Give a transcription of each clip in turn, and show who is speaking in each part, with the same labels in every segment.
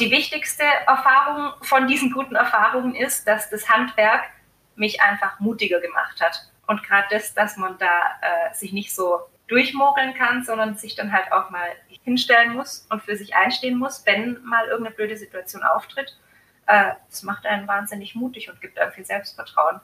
Speaker 1: Die wichtigste Erfahrung von diesen guten Erfahrungen ist, dass das Handwerk mich einfach mutiger gemacht hat. Und gerade das, dass man da äh, sich nicht so durchmogeln kann, sondern sich dann halt auch mal hinstellen muss und für sich einstehen muss, wenn mal irgendeine blöde Situation auftritt. Äh, das macht einen wahnsinnig mutig und gibt einem viel Selbstvertrauen.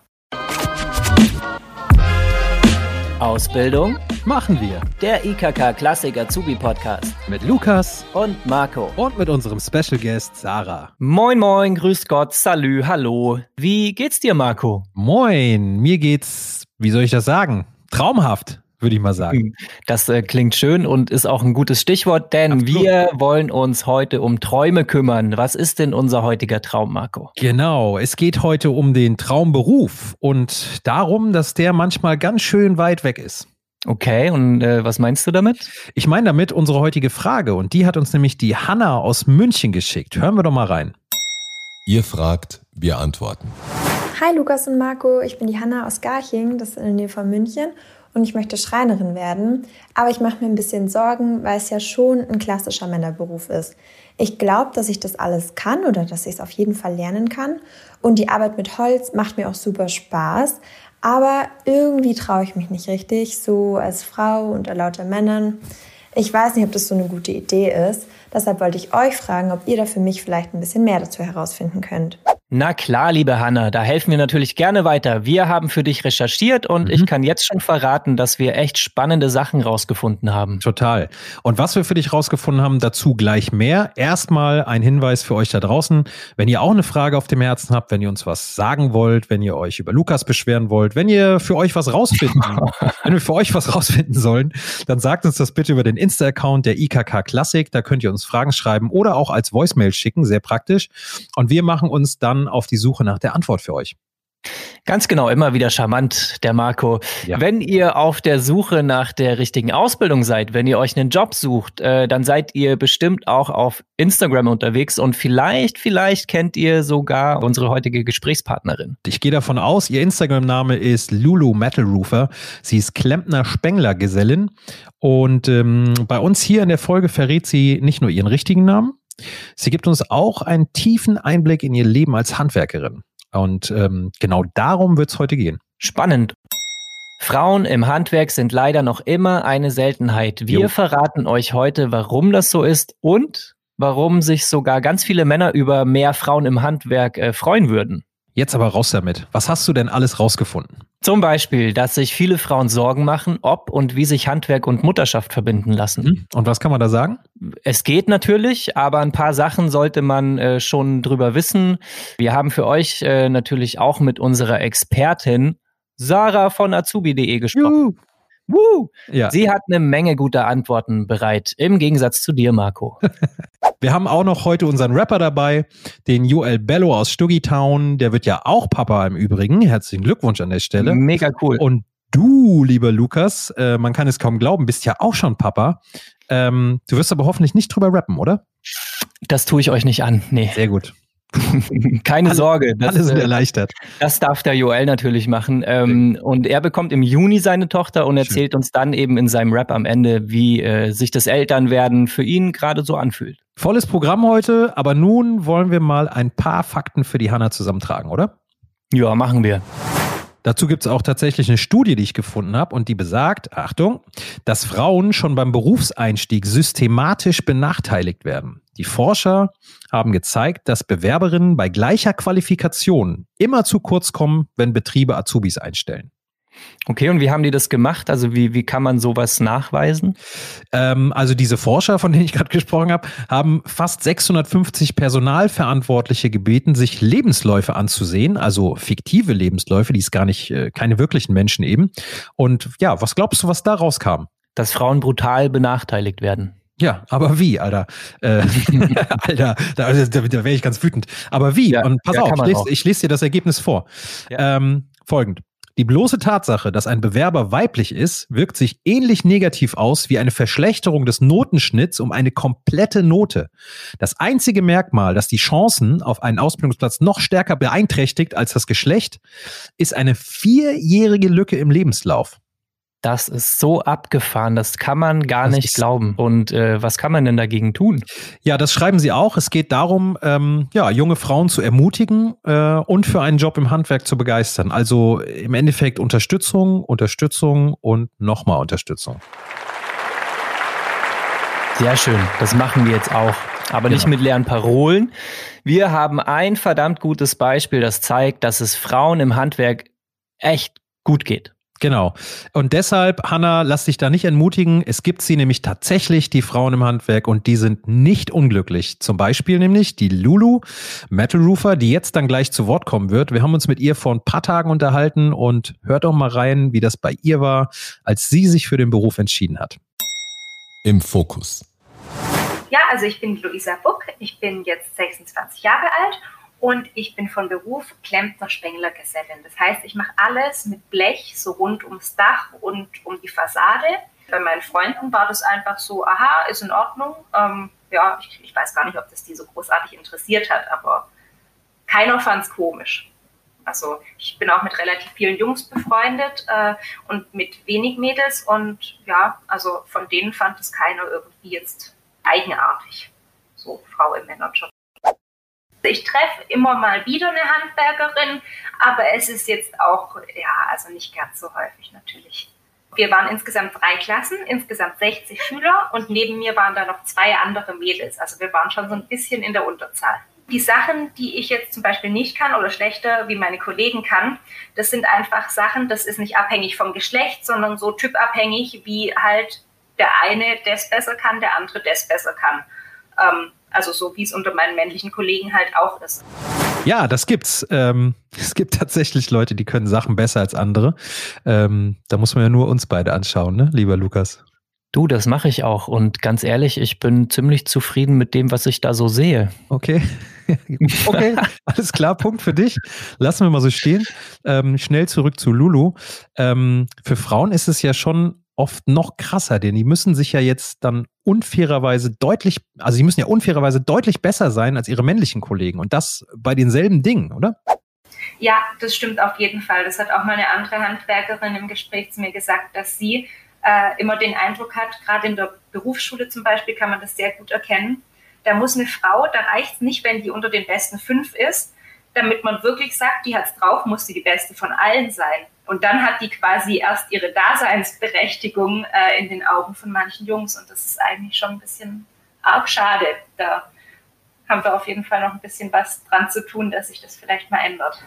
Speaker 2: Ausbildung
Speaker 3: machen wir.
Speaker 2: Der IKK Klassik Azubi Podcast
Speaker 3: mit Lukas
Speaker 2: und Marco
Speaker 3: und mit unserem Special Guest Sarah.
Speaker 2: Moin moin, grüß Gott, salü, hallo. Wie geht's dir, Marco?
Speaker 3: Moin, mir geht's, wie soll ich das sagen? Traumhaft würde ich mal sagen. Hm,
Speaker 2: das äh, klingt schön und ist auch ein gutes Stichwort, denn Absolut. wir wollen uns heute um Träume kümmern. Was ist denn unser heutiger Traum, Marco?
Speaker 3: Genau, es geht heute um den Traumberuf und darum, dass der manchmal ganz schön weit weg ist.
Speaker 2: Okay, und äh, was meinst du damit?
Speaker 3: Ich meine damit unsere heutige Frage und die hat uns nämlich die Hanna aus München geschickt. Hören wir doch mal rein.
Speaker 4: Ihr fragt, wir antworten.
Speaker 5: Hi Lukas und Marco, ich bin die Hanna aus Garching, das ist in der Nähe von München und ich möchte Schreinerin werden, aber ich mache mir ein bisschen Sorgen, weil es ja schon ein klassischer Männerberuf ist. Ich glaube, dass ich das alles kann oder dass ich es auf jeden Fall lernen kann und die Arbeit mit Holz macht mir auch super Spaß, aber irgendwie traue ich mich nicht richtig, so als Frau unter lauter Männern. Ich weiß nicht, ob das so eine gute Idee ist. Deshalb wollte ich euch fragen, ob ihr da für mich vielleicht ein bisschen mehr dazu herausfinden könnt.
Speaker 2: Na klar, liebe Hanna, da helfen wir natürlich gerne weiter. Wir haben für dich recherchiert und mhm. ich kann jetzt schon verraten, dass wir echt spannende Sachen rausgefunden haben.
Speaker 3: Total. Und was wir für dich rausgefunden haben, dazu gleich mehr. Erstmal ein Hinweis für euch da draußen. Wenn ihr auch eine Frage auf dem Herzen habt, wenn ihr uns was sagen wollt, wenn ihr euch über Lukas beschweren wollt, wenn ihr für euch was rausfinden, wenn wir für euch was rausfinden sollen, dann sagt uns das bitte über den Insta-Account der IKK Klassik. Da könnt ihr uns Fragen schreiben oder auch als Voicemail schicken, sehr praktisch. Und wir machen uns dann auf die Suche nach der Antwort für euch.
Speaker 2: Ganz genau, immer wieder charmant, der Marco. Ja. Wenn ihr auf der Suche nach der richtigen Ausbildung seid, wenn ihr euch einen Job sucht, äh, dann seid ihr bestimmt auch auf Instagram unterwegs und vielleicht, vielleicht kennt ihr sogar unsere heutige Gesprächspartnerin.
Speaker 3: Ich gehe davon aus, ihr Instagram-Name ist Lulu Metal Roofer. Sie ist Klempner Spengler Gesellin und ähm, bei uns hier in der Folge verrät sie nicht nur ihren richtigen Namen, Sie gibt uns auch einen tiefen Einblick in ihr Leben als Handwerkerin. Und ähm, genau darum wird es heute gehen.
Speaker 2: Spannend. Frauen im Handwerk sind leider noch immer eine Seltenheit. Wir jo. verraten euch heute, warum das so ist und warum sich sogar ganz viele Männer über mehr Frauen im Handwerk äh, freuen würden.
Speaker 3: Jetzt aber raus damit. Was hast du denn alles rausgefunden?
Speaker 2: Zum Beispiel, dass sich viele Frauen Sorgen machen, ob und wie sich Handwerk und Mutterschaft verbinden lassen.
Speaker 3: Hm? Und was kann man da sagen?
Speaker 2: Es geht natürlich, aber ein paar Sachen sollte man äh, schon drüber wissen. Wir haben für euch äh, natürlich auch mit unserer Expertin Sarah von azubi.de gesprochen. Juhu. Woo! Ja. Sie hat eine Menge guter Antworten bereit, im Gegensatz zu dir, Marco.
Speaker 3: Wir haben auch noch heute unseren Rapper dabei, den Joel Bello aus Stuggitown. Der wird ja auch Papa im Übrigen. Herzlichen Glückwunsch an der Stelle.
Speaker 2: Mega cool.
Speaker 3: Und du, lieber Lukas, äh, man kann es kaum glauben, bist ja auch schon Papa. Ähm, du wirst aber hoffentlich nicht drüber rappen, oder?
Speaker 2: Das tue ich euch nicht an. Nee.
Speaker 3: Sehr gut.
Speaker 2: Keine alle, Sorge.
Speaker 3: Das, sind äh, erleichtert.
Speaker 2: Das darf der Joel natürlich machen. Ähm, und er bekommt im Juni seine Tochter und erzählt Schön. uns dann eben in seinem Rap am Ende, wie äh, sich das Elternwerden für ihn gerade so anfühlt.
Speaker 3: Volles Programm heute, aber nun wollen wir mal ein paar Fakten für die Hanna zusammentragen, oder?
Speaker 2: Ja, machen wir.
Speaker 3: Dazu gibt es auch tatsächlich eine Studie, die ich gefunden habe und die besagt, Achtung, dass Frauen schon beim Berufseinstieg systematisch benachteiligt werden. Die Forscher haben gezeigt, dass Bewerberinnen bei gleicher Qualifikation immer zu kurz kommen, wenn Betriebe Azubis einstellen.
Speaker 2: Okay, und wie haben die das gemacht? Also wie, wie kann man sowas nachweisen?
Speaker 3: Ähm, also diese Forscher, von denen ich gerade gesprochen habe, haben fast 650 Personalverantwortliche gebeten, sich Lebensläufe anzusehen, also fiktive Lebensläufe, die ist gar nicht, äh, keine wirklichen Menschen eben. Und ja, was glaubst du, was da rauskam?
Speaker 2: Dass Frauen brutal benachteiligt werden.
Speaker 3: Ja, aber wie, Alter? Äh, Alter, da, da, da wäre ich ganz wütend. Aber wie? Ja, Und pass ja, auf, ich lese, ich lese, dir das Ergebnis vor. Ja. Ähm, folgend. Die bloße Tatsache, dass ein Bewerber weiblich ist, wirkt sich ähnlich negativ aus wie eine Verschlechterung des Notenschnitts um eine komplette Note. Das einzige Merkmal, das die Chancen auf einen Ausbildungsplatz noch stärker beeinträchtigt als das Geschlecht, ist eine vierjährige Lücke im Lebenslauf.
Speaker 2: Das ist so abgefahren, das kann man gar das nicht glauben. Und äh, was kann man denn dagegen tun?
Speaker 3: Ja, das schreiben sie auch. Es geht darum, ähm, ja, junge Frauen zu ermutigen äh, und für einen Job im Handwerk zu begeistern. Also im Endeffekt Unterstützung, Unterstützung und nochmal Unterstützung.
Speaker 2: Sehr schön, das machen wir jetzt auch. Aber nicht genau. mit leeren Parolen. Wir haben ein verdammt gutes Beispiel, das zeigt, dass es Frauen im Handwerk echt gut geht.
Speaker 3: Genau. Und deshalb, Hanna, lass dich da nicht entmutigen. Es gibt sie nämlich tatsächlich, die Frauen im Handwerk, und die sind nicht unglücklich. Zum Beispiel nämlich die Lulu, Metal Roofer, die jetzt dann gleich zu Wort kommen wird. Wir haben uns mit ihr vor ein paar Tagen unterhalten und hört doch mal rein, wie das bei ihr war, als sie sich für den Beruf entschieden hat.
Speaker 4: Im Fokus.
Speaker 1: Ja, also ich bin Luisa Buck, ich bin jetzt 26 Jahre alt und ich bin von Beruf Klempner-Spengler-Gesellin. Das heißt, ich mache alles mit Blech, so rund ums Dach und um die Fassade. Bei meinen Freunden war das einfach so, aha, ist in Ordnung. Ähm, ja, ich, ich, weiß gar nicht, ob das die so großartig interessiert hat, aber keiner fand es komisch. Also ich bin auch mit relativ vielen Jungs befreundet äh, und mit wenig Mädels und ja, also von denen fand es keiner irgendwie jetzt eigenartig. So Frau im Männerjob. Ich treffe immer mal wieder eine Handwerkerin, aber es ist jetzt auch, ja, also nicht ganz so häufig natürlich. Wir waren insgesamt drei Klassen, insgesamt 60 Schüler und neben mir waren da noch zwei andere Mädels. Also wir waren schon so ein bisschen in der Unterzahl. Die Sachen, die ich jetzt zum Beispiel nicht kann oder schlechter wie meine Kollegen kann, das sind einfach Sachen, das ist nicht abhängig vom Geschlecht, sondern so typabhängig, wie halt der eine das besser kann, der andere das besser kann. Ähm, also so wie es unter meinen männlichen Kollegen halt auch ist.
Speaker 3: Ja, das gibt's. Ähm, es gibt tatsächlich Leute, die können Sachen besser als andere. Ähm, da muss man ja nur uns beide anschauen, ne, lieber Lukas.
Speaker 2: Du, das mache ich auch. Und ganz ehrlich, ich bin ziemlich zufrieden mit dem, was ich da so sehe.
Speaker 3: Okay. okay, alles klar, Punkt für dich. Lassen wir mal so stehen. Ähm, schnell zurück zu Lulu. Ähm, für Frauen ist es ja schon oft noch krasser, denn die müssen sich ja jetzt dann unfairerweise deutlich, also sie müssen ja unfairerweise deutlich besser sein als ihre männlichen Kollegen und das bei denselben Dingen, oder?
Speaker 1: Ja, das stimmt auf jeden Fall. Das hat auch mal eine andere Handwerkerin im Gespräch zu mir gesagt, dass sie äh, immer den Eindruck hat, gerade in der Berufsschule zum Beispiel kann man das sehr gut erkennen. Da muss eine Frau, da reicht es nicht, wenn die unter den besten fünf ist, damit man wirklich sagt, die hat es drauf, muss sie die beste von allen sein. Und dann hat die quasi erst ihre Daseinsberechtigung äh, in den Augen von manchen Jungs. Und das ist eigentlich schon ein bisschen arg schade. Da haben wir auf jeden Fall noch ein bisschen was dran zu tun, dass sich das vielleicht mal ändert.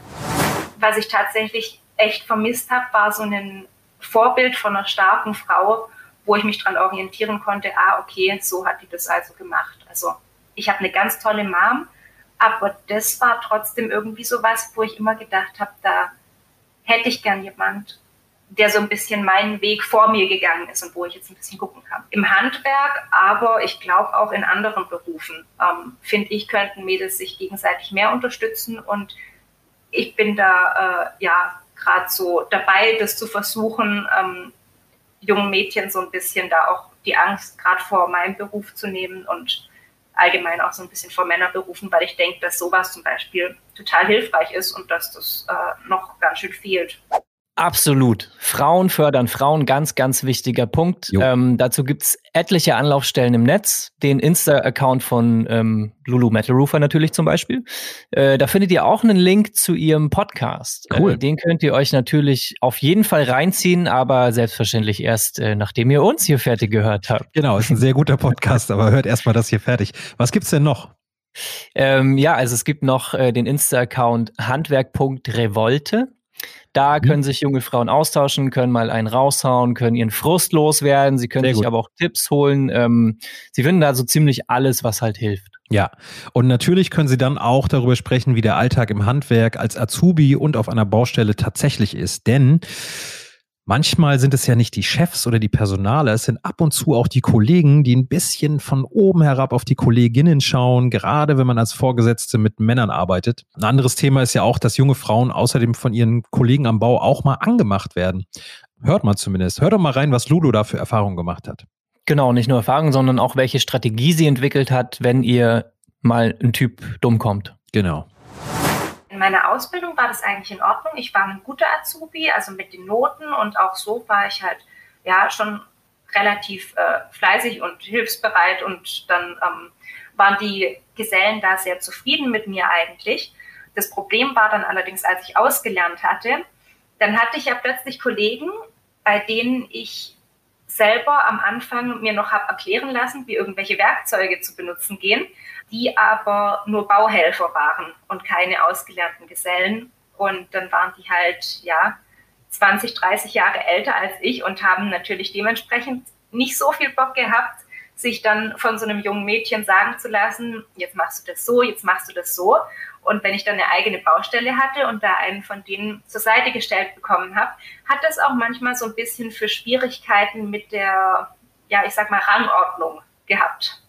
Speaker 1: Was ich tatsächlich echt vermisst habe, war so ein Vorbild von einer starken Frau, wo ich mich dran orientieren konnte, ah, okay, so hat die das also gemacht. Also ich habe eine ganz tolle Mom, aber das war trotzdem irgendwie so was, wo ich immer gedacht habe, da hätte ich gern jemand, der so ein bisschen meinen Weg vor mir gegangen ist und wo ich jetzt ein bisschen gucken kann. Im Handwerk, aber ich glaube auch in anderen Berufen, ähm, finde ich, könnten Mädels sich gegenseitig mehr unterstützen und ich bin da äh, ja gerade so dabei, das zu versuchen, ähm, jungen Mädchen so ein bisschen da auch die Angst gerade vor meinem Beruf zu nehmen und allgemein auch so ein bisschen vor Männerberufen, weil ich denke, dass sowas zum Beispiel total hilfreich ist und dass das äh, noch ganz schön fehlt.
Speaker 2: Absolut. Frauen fördern Frauen, ganz, ganz wichtiger Punkt. Ähm, dazu gibt's etliche Anlaufstellen im Netz. Den Insta-Account von ähm, Lulu Metal Roofer natürlich zum Beispiel. Äh, da findet ihr auch einen Link zu ihrem Podcast. Cool. Äh, den könnt ihr euch natürlich auf jeden Fall reinziehen, aber selbstverständlich erst, äh, nachdem ihr uns hier fertig gehört habt.
Speaker 3: Genau, ist ein sehr guter Podcast, aber hört erstmal das hier fertig. Was gibt's denn noch?
Speaker 2: Ähm, ja, also es gibt noch äh, den Insta-Account handwerk.revolte. Da mhm. können sich junge Frauen austauschen, können mal einen raushauen, können ihren Frust loswerden. Sie können Sehr sich gut. aber auch Tipps holen. Ähm, sie finden da so ziemlich alles, was halt hilft.
Speaker 3: Ja, und natürlich können Sie dann auch darüber sprechen, wie der Alltag im Handwerk als Azubi und auf einer Baustelle tatsächlich ist. Denn Manchmal sind es ja nicht die Chefs oder die Personale, es sind ab und zu auch die Kollegen, die ein bisschen von oben herab auf die Kolleginnen schauen, gerade wenn man als Vorgesetzte mit Männern arbeitet. Ein anderes Thema ist ja auch, dass junge Frauen außerdem von ihren Kollegen am Bau auch mal angemacht werden. Hört mal zumindest. Hört doch mal rein, was Ludo da für Erfahrungen gemacht hat.
Speaker 2: Genau, nicht nur Erfahrungen, sondern auch welche Strategie sie entwickelt hat, wenn ihr mal ein Typ dumm kommt.
Speaker 3: Genau
Speaker 1: in meiner Ausbildung war das eigentlich in Ordnung. Ich war ein guter Azubi, also mit den Noten und auch so war ich halt ja schon relativ äh, fleißig und hilfsbereit und dann ähm, waren die Gesellen da sehr zufrieden mit mir eigentlich. Das Problem war dann allerdings, als ich ausgelernt hatte, dann hatte ich ja plötzlich Kollegen, bei denen ich selber am Anfang mir noch habe erklären lassen, wie irgendwelche Werkzeuge zu benutzen gehen, die aber nur Bauhelfer waren und keine ausgelernten Gesellen. Und dann waren die halt, ja, 20, 30 Jahre älter als ich und haben natürlich dementsprechend nicht so viel Bock gehabt, sich dann von so einem jungen Mädchen sagen zu lassen, jetzt machst du das so, jetzt machst du das so. Und wenn ich dann eine eigene Baustelle hatte und da einen von denen zur Seite gestellt bekommen habe, hat das auch manchmal so ein bisschen für Schwierigkeiten mit der, ja, ich sag mal, Rangordnung gehabt.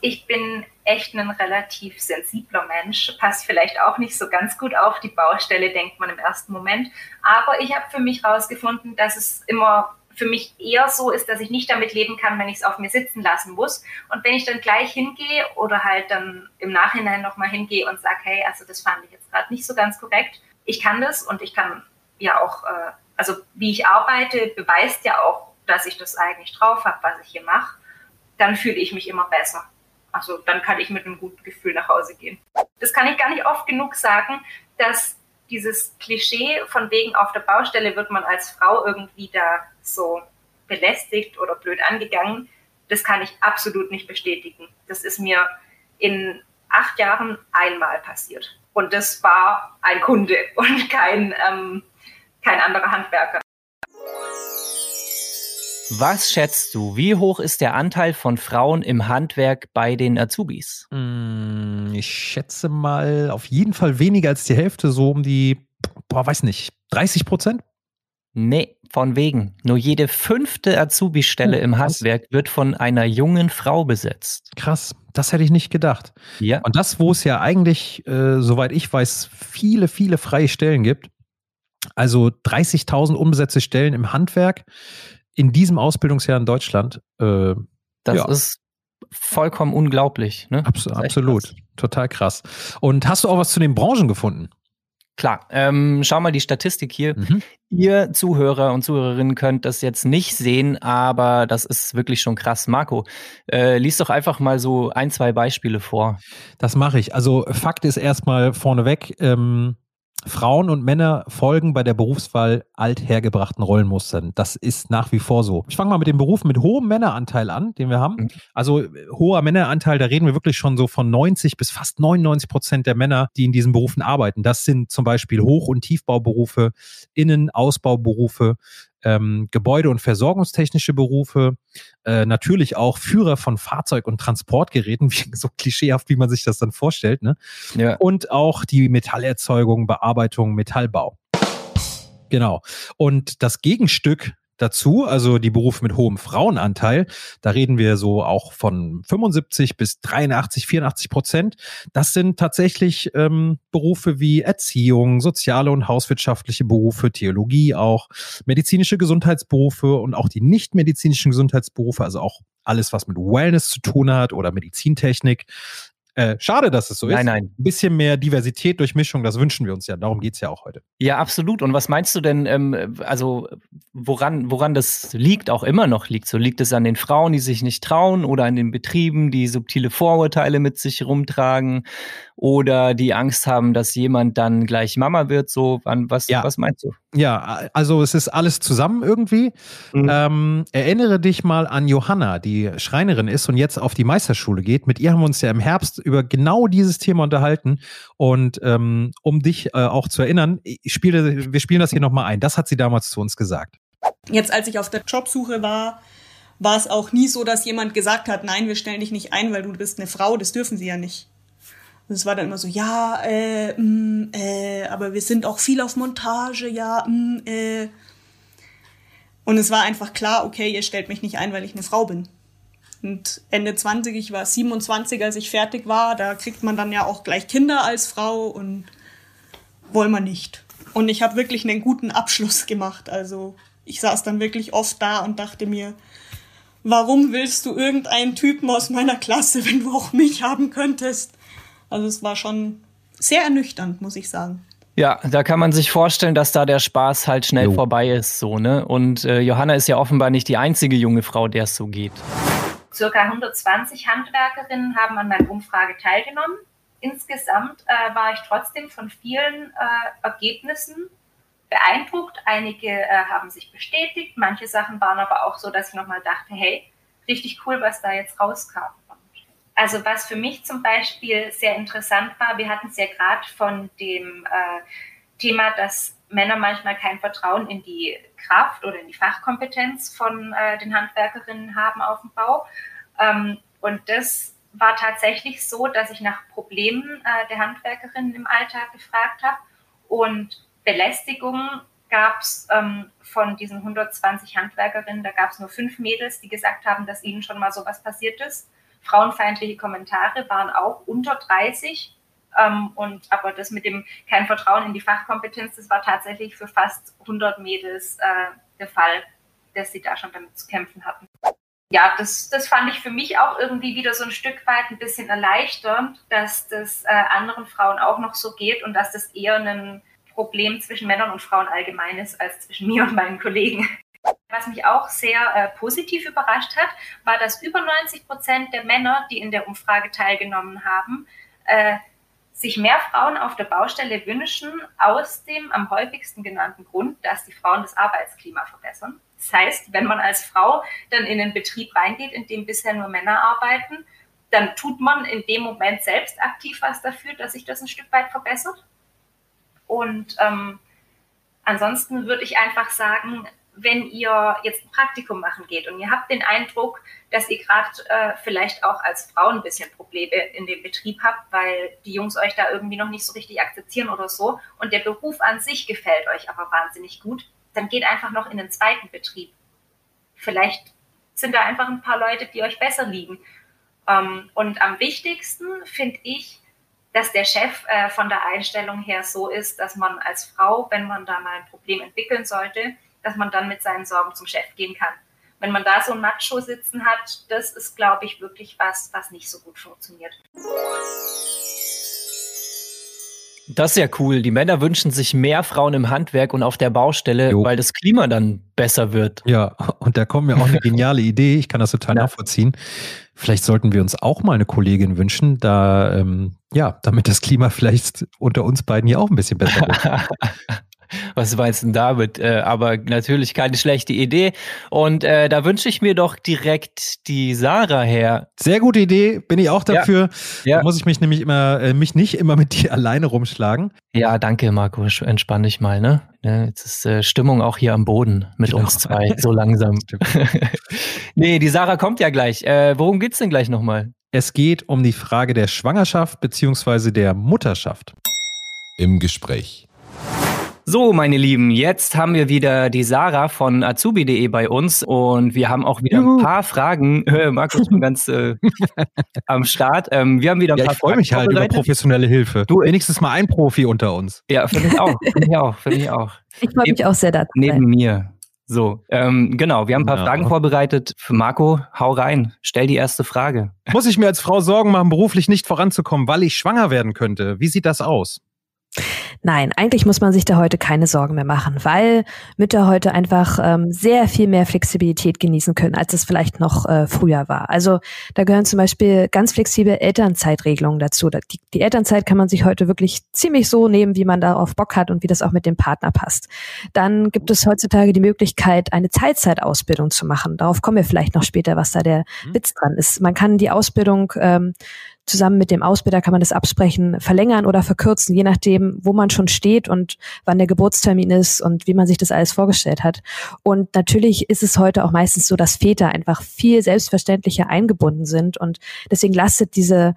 Speaker 1: Ich bin echt ein relativ sensibler Mensch, passt vielleicht auch nicht so ganz gut auf die Baustelle, denkt man im ersten Moment. Aber ich habe für mich herausgefunden, dass es immer für mich eher so ist, dass ich nicht damit leben kann, wenn ich es auf mir sitzen lassen muss. Und wenn ich dann gleich hingehe oder halt dann im Nachhinein nochmal hingehe und sage, hey, also das fand ich jetzt gerade nicht so ganz korrekt, ich kann das und ich kann ja auch, äh, also wie ich arbeite, beweist ja auch, dass ich das eigentlich drauf habe, was ich hier mache, dann fühle ich mich immer besser. Also dann kann ich mit einem guten Gefühl nach Hause gehen. Das kann ich gar nicht oft genug sagen, dass dieses Klischee von wegen auf der Baustelle wird man als Frau irgendwie da so belästigt oder blöd angegangen, das kann ich absolut nicht bestätigen. Das ist mir in acht Jahren einmal passiert. Und das war ein Kunde und kein, ähm, kein anderer Handwerker.
Speaker 2: Was schätzt du? Wie hoch ist der Anteil von Frauen im Handwerk bei den Azubis?
Speaker 3: Hm, ich schätze mal auf jeden Fall weniger als die Hälfte, so um die, boah, weiß nicht, 30 Prozent?
Speaker 2: Nee, von wegen. Nur jede fünfte Azubi-Stelle im Handwerk wird von einer jungen Frau besetzt.
Speaker 3: Krass, das hätte ich nicht gedacht.
Speaker 2: Ja.
Speaker 3: Und das, wo es ja eigentlich, äh, soweit ich weiß, viele, viele freie Stellen gibt. Also 30.000 unbesetzte Stellen im Handwerk in diesem Ausbildungsjahr in Deutschland. Äh,
Speaker 2: Das
Speaker 3: ja.
Speaker 2: ist vollkommen unglaublich. Ne?
Speaker 3: Abs absolut.
Speaker 2: krass.
Speaker 3: Total krass. Und hast du auch was zu den Branchen gefunden?
Speaker 2: Klar, ähm, schau mal die Statistik hier.
Speaker 3: Mhm.
Speaker 2: Ihr Zuhörer und Zuhörerinnen könnt das jetzt nicht sehen, aber das ist wirklich schon krass. Marco, äh, lies doch einfach mal so ein, zwei Beispiele vor.
Speaker 3: Das mache ich. Also Fakt ist erstmal vorneweg, ähm, Frauen und Männer folgen bei der Berufswahl althergebrachten Rollenmustern. Das ist nach wie vor so. Ich fange mal mit dem Beruf mit hohem Männeranteil an, den wir haben.
Speaker 2: Mhm.
Speaker 3: Also äh, hoher Männeranteil, da reden wir wirklich schon so von 90 bis fast 99 Prozent der Männer, die in diesen Berufen arbeiten. Das sind zum Beispiel Hoch- und Tiefbauberufe, Innenausbauberufe, ähm, Gebäude- und versorgungstechnische Berufe, äh, natürlich auch Führer von Fahrzeug- und Transportgeräten, wie, so klischeehaft, wie man sich das dann vorstellt, ne?
Speaker 2: Ja.
Speaker 3: Und auch die Metallerzeugung, Bearbeitung, Metallbau. Genau. Und das Gegenstück dazu, also die Berufe mit hohem Frauenanteil, da reden wir so auch von 75 bis 83, 84 Prozent. Das sind tatsächlich ähm, Berufe wie Erziehung, soziale und hauswirtschaftliche Berufe, Theologie auch, medizinische Gesundheitsberufe und auch die nicht medizinischen Gesundheitsberufe, also auch alles, was mit Wellness zu tun hat oder Medizintechnik. Äh, schade, dass es so ist.
Speaker 2: Nein, nein.
Speaker 3: Ein bisschen mehr Diversität, Durchmischung, das wünschen wir uns ja. Darum geht's ja auch heute.
Speaker 2: Ja, absolut. Und was meinst du denn, ähm, also woran, woran das liegt, auch immer noch liegt? So liegt es an den Frauen, die sich nicht trauen oder an den Betrieben, die subtile Vorurteile mit sich rumtragen oder die Angst haben, dass jemand dann gleich Mama wird? So, wann, was,
Speaker 3: Ja.
Speaker 2: was meinst du?
Speaker 3: Ja, also es ist alles zusammen irgendwie.
Speaker 2: Mhm.
Speaker 3: Ähm, erinnere dich mal an Johanna, die Schreinerin ist und jetzt auf die Meisterschule geht. Mit ihr haben wir uns ja im Herbst über genau dieses Thema unterhalten. Und ähm, um dich äh, auch zu erinnern, ich spiele, wir spielen das hier nochmal ein. Das hat sie damals zu uns gesagt.
Speaker 6: Jetzt, als ich auf der Jobsuche war, war es auch nie so, dass jemand gesagt hat, nein, wir stellen dich nicht ein, weil du bist eine Frau, das dürfen sie ja nicht. Und es war dann immer so, ja, äh, mm, äh, aber wir sind auch viel auf Montage, ja, mm, äh. Und es war einfach klar, okay, ihr stellt mich nicht ein, weil ich eine Frau bin. Und Ende 20, ich war 27, als ich fertig war, da kriegt man dann ja auch gleich Kinder als Frau und wollen wir nicht. Und ich habe wirklich einen guten Abschluss gemacht. Also ich saß dann wirklich oft da und dachte mir, warum willst du irgendeinen Typen aus meiner Klasse, wenn du auch mich haben könntest? Also es war schon sehr ernüchternd, muss ich sagen.
Speaker 2: Ja, da kann man sich vorstellen, dass da der Spaß halt schnell
Speaker 3: Jo.
Speaker 2: vorbei ist, so, ne? Und äh, Johanna ist ja offenbar nicht die einzige junge Frau, der es so geht.
Speaker 1: Circa 120 Handwerkerinnen haben an meiner Umfrage teilgenommen. Insgesamt äh, war ich trotzdem von vielen äh, Ergebnissen beeindruckt. Einige äh, haben sich bestätigt, manche Sachen waren aber auch so, dass ich nochmal dachte, hey, richtig cool, was da jetzt rauskam. Also was für mich zum Beispiel sehr interessant war, wir hatten es ja gerade von dem äh, Thema, dass Männer manchmal kein Vertrauen in die Kraft oder in die Fachkompetenz von äh, den Handwerkerinnen haben auf dem Bau. Ähm, und das war tatsächlich so, dass ich nach Problemen äh, der Handwerkerinnen im Alltag gefragt habe. Und Belästigung gab es ähm, von diesen 120 Handwerkerinnen, da gab es nur fünf Mädels, die gesagt haben, dass ihnen schon mal sowas passiert ist. Frauenfeindliche Kommentare waren auch unter 30. Ähm, und aber das mit dem kein Vertrauen in die Fachkompetenz, das war tatsächlich für fast 100 Mädels äh, der Fall, dass sie da schon damit zu kämpfen hatten. Ja, das, das fand ich für mich auch irgendwie wieder so ein Stück weit ein bisschen erleichternd, dass das äh, anderen Frauen auch noch so geht und dass das eher ein Problem zwischen Männern und Frauen allgemein ist als zwischen mir und meinen Kollegen. Was mich auch sehr äh, positiv überrascht hat, war, dass über 90 Prozent der Männer, die in der Umfrage teilgenommen haben, äh, sich mehr Frauen auf der Baustelle wünschen, aus dem am häufigsten genannten Grund, dass die Frauen das Arbeitsklima verbessern. Das heißt, wenn man als Frau dann in einen Betrieb reingeht, in dem bisher nur Männer arbeiten, dann tut man in dem Moment selbst aktiv was dafür, dass sich das ein Stück weit verbessert. Und ähm, ansonsten würde ich einfach sagen, wenn ihr jetzt ein Praktikum machen geht und ihr habt den Eindruck, dass ihr gerade äh, vielleicht auch als Frau ein bisschen Probleme in dem Betrieb habt, weil die Jungs euch da irgendwie noch nicht so richtig akzeptieren oder so und der Beruf an sich gefällt euch aber wahnsinnig gut, dann geht einfach noch in den zweiten Betrieb. Vielleicht sind da einfach ein paar Leute, die euch besser liegen. Ähm, und am wichtigsten finde ich, dass der Chef äh, von der Einstellung her so ist, dass man als Frau, wenn man da mal ein Problem entwickeln sollte, dass man dann mit seinen Sorgen zum Chef gehen kann. Wenn man da so ein Macho sitzen hat, das ist, glaube ich, wirklich was, was nicht so gut funktioniert.
Speaker 2: Das ist ja cool. Die Männer wünschen sich mehr Frauen im Handwerk und auf der Baustelle,
Speaker 3: Jo.
Speaker 2: weil das Klima dann besser wird.
Speaker 3: Ja, und da kommt mir auch eine geniale Idee. Ich kann das total
Speaker 2: Ja.
Speaker 3: nachvollziehen. Vielleicht sollten wir uns auch mal eine Kollegin wünschen, da, ähm, ja, damit das Klima vielleicht unter uns beiden hier auch ein bisschen besser wird.
Speaker 2: Was meinst du denn damit? Äh, aber natürlich keine schlechte Idee. Und äh, da wünsche ich mir doch direkt die Sarah her.
Speaker 3: Sehr gute Idee, bin ich auch
Speaker 2: Ja.
Speaker 3: dafür.
Speaker 2: Ja.
Speaker 3: Da muss ich mich nämlich immer, äh, mich nicht immer mit dir alleine rumschlagen.
Speaker 2: Ja, danke, Marco. Entspann dich mal, ne? Ne, Jetzt ist äh, Stimmung auch hier am Boden mit
Speaker 3: Genau.
Speaker 2: uns zwei, so langsam. nee, die Sarah kommt ja gleich. Äh, worum geht's denn gleich nochmal?
Speaker 3: Es geht um die Frage der Schwangerschaft beziehungsweise der Mutterschaft.
Speaker 4: Im Gespräch.
Speaker 2: So, meine Lieben, jetzt haben wir wieder die Sarah von azubi.de bei uns und wir haben auch wieder
Speaker 3: Juhu.
Speaker 2: ein paar Fragen. Äh, Marco ist schon ganz äh, am Start. Ähm, wir haben wieder ein
Speaker 3: Ja,
Speaker 2: paar
Speaker 3: ich freue
Speaker 2: Fragen
Speaker 3: mich halt über professionelle Hilfe. Du, wenigstens mal ein Profi unter uns.
Speaker 2: Ja, finde ich auch. Finde ich auch. Finde ich auch.
Speaker 7: Ich freue mich auch sehr dazu.
Speaker 2: Neben mir. So, ähm, genau, wir haben ein paar
Speaker 3: Ja.
Speaker 2: Fragen vorbereitet. Für Marco, hau rein. Stell die erste Frage.
Speaker 3: Muss ich mir als Frau Sorgen machen, beruflich nicht voranzukommen, weil ich schwanger werden könnte? Wie sieht das aus?
Speaker 7: Nein, eigentlich muss man sich da heute keine Sorgen mehr machen, weil Mütter heute einfach ähm, sehr viel mehr Flexibilität genießen können, als es vielleicht noch äh, früher war. Also da gehören zum Beispiel ganz flexible Elternzeitregelungen dazu. Da- Die, die Elternzeit kann man sich heute wirklich ziemlich so nehmen, wie man darauf Bock hat und wie das auch mit dem Partner passt. Dann gibt es heutzutage die Möglichkeit, eine Teilzeitausbildung zu machen. Darauf kommen wir vielleicht noch später, was da der
Speaker 3: Mhm.
Speaker 7: Witz dran ist. Man kann die Ausbildung ähm, zusammen mit dem Ausbilder kann man das absprechen, verlängern oder verkürzen, je nachdem, wo man schon steht und wann der Geburtstermin ist und wie man sich das alles vorgestellt hat. Und natürlich ist es heute auch meistens so, dass Väter einfach viel selbstverständlicher eingebunden sind und deswegen lastet diese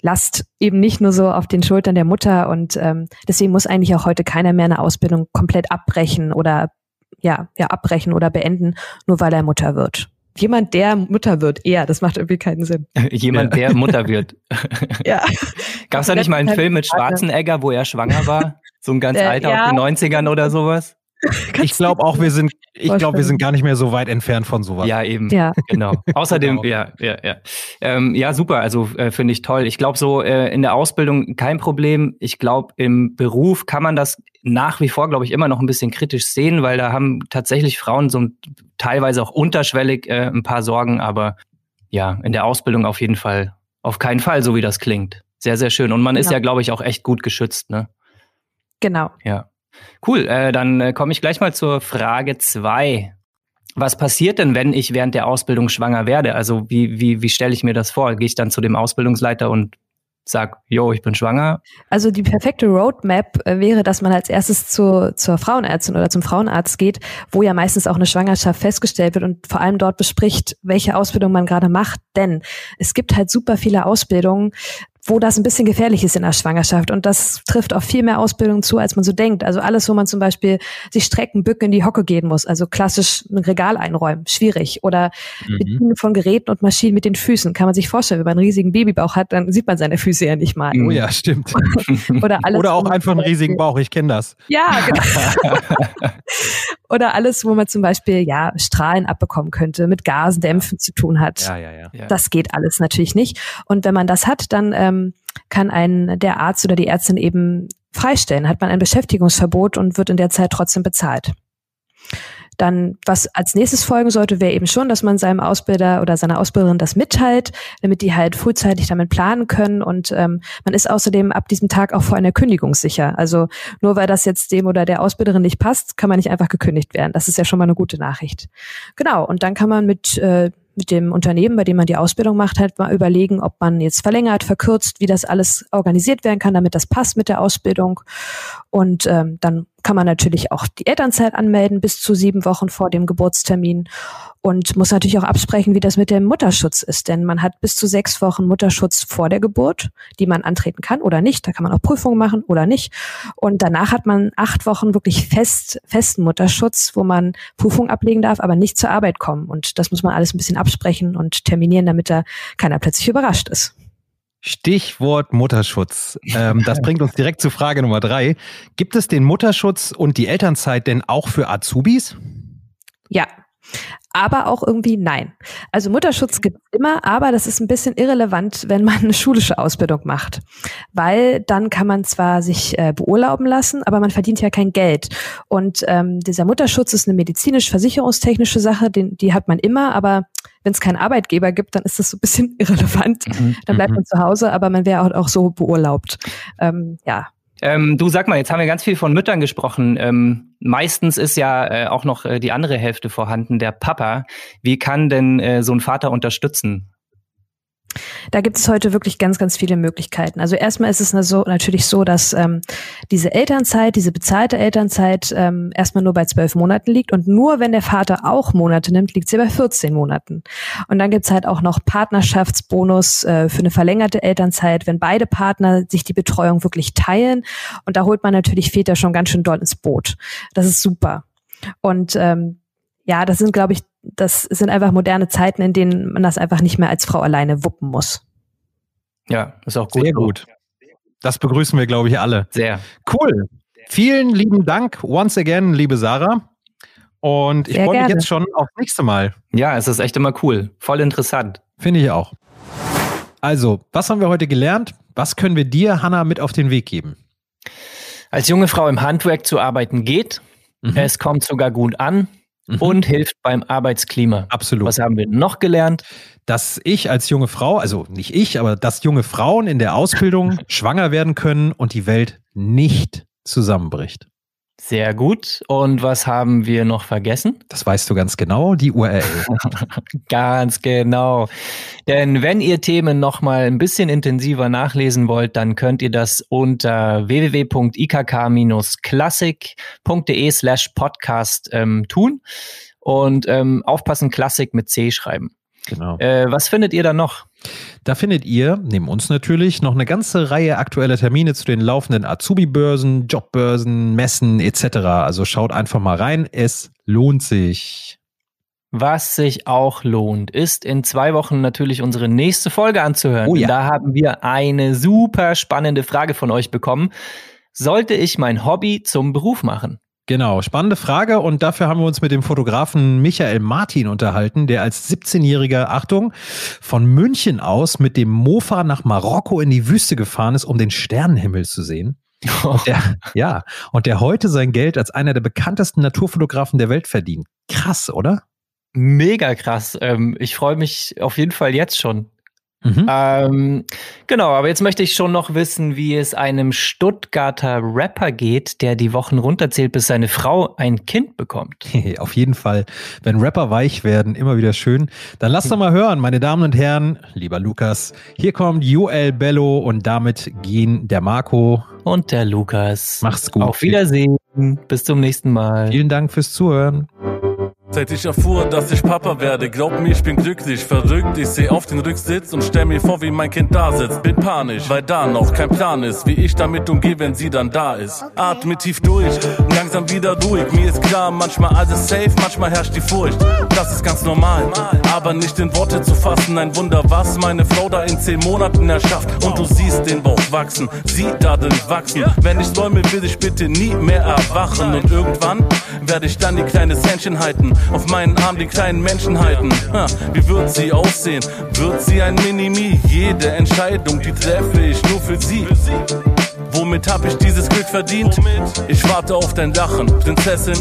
Speaker 7: Last eben nicht nur so auf den Schultern der Mutter und ähm, deswegen muss eigentlich auch heute keiner mehr eine Ausbildung komplett abbrechen oder ja, ja, abbrechen oder beenden, nur weil er Mutter wird. Jemand, der Mutter wird, eher, das macht irgendwie keinen Sinn.
Speaker 2: Jemand, der Mutter wird.
Speaker 7: Ja.
Speaker 2: Gab es da nicht mal einen Film mit Schwarzenegger, wo er schwanger war? So ein ganz
Speaker 7: Äh,
Speaker 2: alter
Speaker 7: ja.
Speaker 2: aus den 90ern oder sowas?
Speaker 3: ich glaube auch, wir sind, ich glaube, wir sind gar nicht mehr so weit entfernt von sowas.
Speaker 2: Ja, eben.
Speaker 7: Ja.
Speaker 2: Genau. Außerdem,
Speaker 3: Genau.
Speaker 2: ja, ja, ja. Ähm, ja, super. Also äh, finde ich toll. Ich glaube, so äh, in der Ausbildung kein Problem. Ich glaube, im Beruf kann man das nach wie vor, glaube ich, immer noch ein bisschen kritisch sehen, weil da haben tatsächlich Frauen so ein, teilweise auch unterschwellig äh, ein paar Sorgen, aber ja, in der Ausbildung auf jeden Fall, auf keinen Fall, so wie das klingt. Sehr, sehr schön. Und man ist
Speaker 7: Genau.
Speaker 2: ja, glaube ich, auch echt gut geschützt, ne?
Speaker 7: Genau.
Speaker 2: Ja. Cool, äh, dann äh, komme ich gleich mal zur Frage zwei. Was passiert denn, wenn ich während der Ausbildung schwanger werde? Also wie, wie, wie stelle ich mir das vor? Gehe ich dann zu dem Ausbildungsleiter und sag, yo, ich bin schwanger?
Speaker 7: Also die perfekte Roadmap äh, wäre, dass man als erstes zur, zur Frauenärztin oder zum Frauenarzt geht, wo ja meistens auch eine Schwangerschaft festgestellt wird und vor allem dort bespricht, welche Ausbildung man gerade macht. Denn es gibt halt super viele Ausbildungen, wo das ein bisschen gefährlich ist in der Schwangerschaft. Und das trifft auf viel mehr Ausbildung zu, als man so denkt. Also alles, wo man zum Beispiel sich strecken, bücken, in die Hocke gehen muss. Also klassisch ein Regal einräumen, schwierig. Oder
Speaker 3: Mhm.
Speaker 7: Bedienen von Geräten und Maschinen mit den Füßen. Kann man sich vorstellen, wenn man einen riesigen Babybauch hat, dann sieht man seine Füße ja nicht mal.
Speaker 3: Oh ja, stimmt.
Speaker 7: Oder, alles,
Speaker 3: Oder auch einfach einen riesigen Bauch, ich kenne das.
Speaker 7: Ja, genau. Oder alles, wo man zum Beispiel ja Strahlen abbekommen könnte, mit Gasdämpfen zu tun hat.
Speaker 3: Ja, ja, ja.
Speaker 2: Ja.
Speaker 7: Das geht alles natürlich nicht. Und wenn man das hat, dann ähm, kann ein der Arzt oder die Ärztin eben freistellen. Hat man ein Beschäftigungsverbot und wird in der Zeit trotzdem bezahlt. Dann, was als nächstes folgen sollte, wäre eben schon, dass man seinem Ausbilder oder seiner Ausbilderin das mitteilt, damit die halt frühzeitig damit planen können. Und ähm, man ist außerdem ab diesem Tag auch vor einer Kündigung sicher. Also nur weil das jetzt dem oder der Ausbilderin nicht passt, kann man nicht einfach gekündigt werden. Das ist ja schon mal eine gute Nachricht. Genau, und dann kann man mit, äh, mit dem Unternehmen, bei dem man die Ausbildung macht, halt mal überlegen, ob man jetzt verlängert, verkürzt, wie das alles organisiert werden kann, damit das passt mit der Ausbildung. Und ähm, dann kann man natürlich auch die Elternzeit anmelden bis zu sieben Wochen vor dem Geburtstermin und muss natürlich auch absprechen, wie das mit dem Mutterschutz ist. Denn man hat bis zu sechs Wochen Mutterschutz vor der Geburt, die man antreten kann oder nicht. Da kann man auch Prüfungen machen oder nicht. Und danach hat man acht Wochen wirklich fest, festen Mutterschutz, wo man Prüfungen ablegen darf, aber nicht zur Arbeit kommen. Und das muss man alles ein bisschen absprechen und terminieren, damit da keiner plötzlich überrascht ist.
Speaker 3: Stichwort Mutterschutz. Ähm, das bringt uns direkt zu Frage Nummer drei. Gibt es den Mutterschutz und die Elternzeit denn auch für Azubis?
Speaker 7: Ja. Aber auch irgendwie nein. Also Mutterschutz gibt es immer, aber das ist ein bisschen irrelevant, wenn man eine schulische Ausbildung macht. Weil dann kann man zwar sich äh, beurlauben lassen, aber man verdient ja kein Geld. Und ähm, dieser Mutterschutz ist eine medizinisch-versicherungstechnische Sache, den, die hat man immer, aber wenn es keinen Arbeitgeber gibt, dann ist das so ein bisschen irrelevant. Dann bleibt
Speaker 3: Mhm.
Speaker 7: man zu Hause, aber man wäre auch, auch so beurlaubt. Ähm, ja,
Speaker 2: Ähm, du sag mal, jetzt haben wir ganz viel von Müttern gesprochen. Ähm, meistens ist ja äh, auch noch äh, die andere Hälfte vorhanden, der Papa. Wie kann denn äh, so ein Vater unterstützen?
Speaker 7: Da gibt es heute wirklich ganz, ganz viele Möglichkeiten. Also erstmal ist es so, natürlich so, dass ähm, diese Elternzeit, diese bezahlte Elternzeit ähm, erstmal nur bei zwölf Monaten liegt und nur wenn der Vater auch Monate nimmt, liegt sie bei 14 Monaten. Und dann gibt's halt auch noch Partnerschaftsbonus äh, für eine verlängerte Elternzeit, wenn beide Partner sich die Betreuung wirklich teilen. Und da holt man natürlich Väter schon ganz schön doll ins Boot. Das ist super. Und ähm, ja, das sind, glaube ich, das sind einfach moderne Zeiten, in denen man das einfach nicht mehr als Frau alleine wuppen muss.
Speaker 2: Ja, ist auch gut.
Speaker 3: Sehr gut. Das begrüßen wir, glaube ich, alle.
Speaker 2: Sehr.
Speaker 3: Cool. Vielen lieben Dank once again, liebe Sarah. Und ich freue mich jetzt schon aufs nächste Mal.
Speaker 2: Ja, es ist echt immer cool. Voll interessant.
Speaker 3: Finde ich auch. Also, was haben wir heute gelernt? Was können wir dir, Hanna, mit auf den Weg geben?
Speaker 2: Als junge Frau im Handwerk zu arbeiten geht,
Speaker 3: Mhm.
Speaker 2: es kommt sogar gut an
Speaker 3: Mhm.
Speaker 2: und hilft beim Arbeitsklima.
Speaker 3: Absolut.
Speaker 2: Was haben wir noch gelernt?
Speaker 3: dass ich als junge Frau, also nicht ich, aber dass junge Frauen in der Ausbildung schwanger werden können und die Welt nicht zusammenbricht.
Speaker 2: Sehr gut. Und was haben wir noch vergessen?
Speaker 3: Das weißt du ganz genau, die URL.
Speaker 2: Ganz genau. Denn wenn ihr Themen noch mal ein bisschen intensiver nachlesen wollt, dann könnt ihr das unter www.ikk-klassik.de slash podcast ähm, tun und ähm, aufpassen, Klassik mit C schreiben.
Speaker 3: Genau.
Speaker 2: Äh, was findet ihr da noch?
Speaker 3: Da findet ihr, neben uns natürlich, noch eine ganze Reihe aktueller Termine zu den laufenden Azubi-Börsen, Jobbörsen, Messen etc. Also schaut einfach mal rein, es lohnt sich.
Speaker 2: Was sich auch lohnt, ist in zwei Wochen natürlich unsere nächste Folge anzuhören.
Speaker 3: Oh ja.
Speaker 2: Da haben wir eine super spannende Frage von euch bekommen. Sollte ich mein Hobby zum Beruf machen?
Speaker 3: Genau, spannende Frage und dafür haben wir uns mit dem Fotografen Michael Martin unterhalten, der als 17-jähriger, Achtung, von München aus mit dem Mofa nach Marokko in die Wüste gefahren ist, um den Sternenhimmel zu sehen. Und der, ja, und der heute sein Geld als einer der bekanntesten Naturfotografen der Welt verdient. Krass, oder?
Speaker 2: Mega krass. Ähm, ich freue mich auf jeden Fall jetzt schon. Mhm. Ähm, genau, aber jetzt möchte ich schon noch wissen, wie es einem Stuttgarter Rapper geht, der die Wochen runterzählt, bis seine Frau ein Kind bekommt.
Speaker 3: Auf jeden Fall, wenn Rapper weich werden, immer wieder schön. Dann lasst doch mal hören, meine Damen und Herren, lieber Lukas. Hier kommt Joel Bello und damit gehen der Marco
Speaker 2: und der Lukas.
Speaker 3: Mach's gut.
Speaker 2: Auf Wiedersehen. Bis zum nächsten Mal.
Speaker 3: Vielen Dank fürs Zuhören.
Speaker 8: Seit ich erfuhr, dass ich Papa werde, glaub mir, ich bin glücklich, verrückt. Ich seh auf den Rücksitz und stell mir vor, wie mein Kind da sitzt. Bin panisch, weil da noch kein Plan ist, wie ich damit umgehe, wenn sie dann da ist. Atme tief durch, langsam wieder ruhig. Mir ist klar, manchmal alles safe, manchmal herrscht die Furcht. Das ist ganz normal, aber nicht in Worte zu fassen. Ein Wunder, was meine Frau da in zehn Monaten erschafft. Und du siehst den Bauch wachsen, sie darin wachsen. Wenn ich träume, will ich bitte nie mehr erwachen. Und irgendwann werde ich dann die kleine Händchen halten auf meinen Arm die kleinen Menschen halten. Ha, wie wird sie aussehen? Wird sie ein Minimi? Jede Entscheidung, die treffe ich nur für sie. Womit hab ich dieses Glück verdient? Ich warte auf dein Lachen, Prinzessin.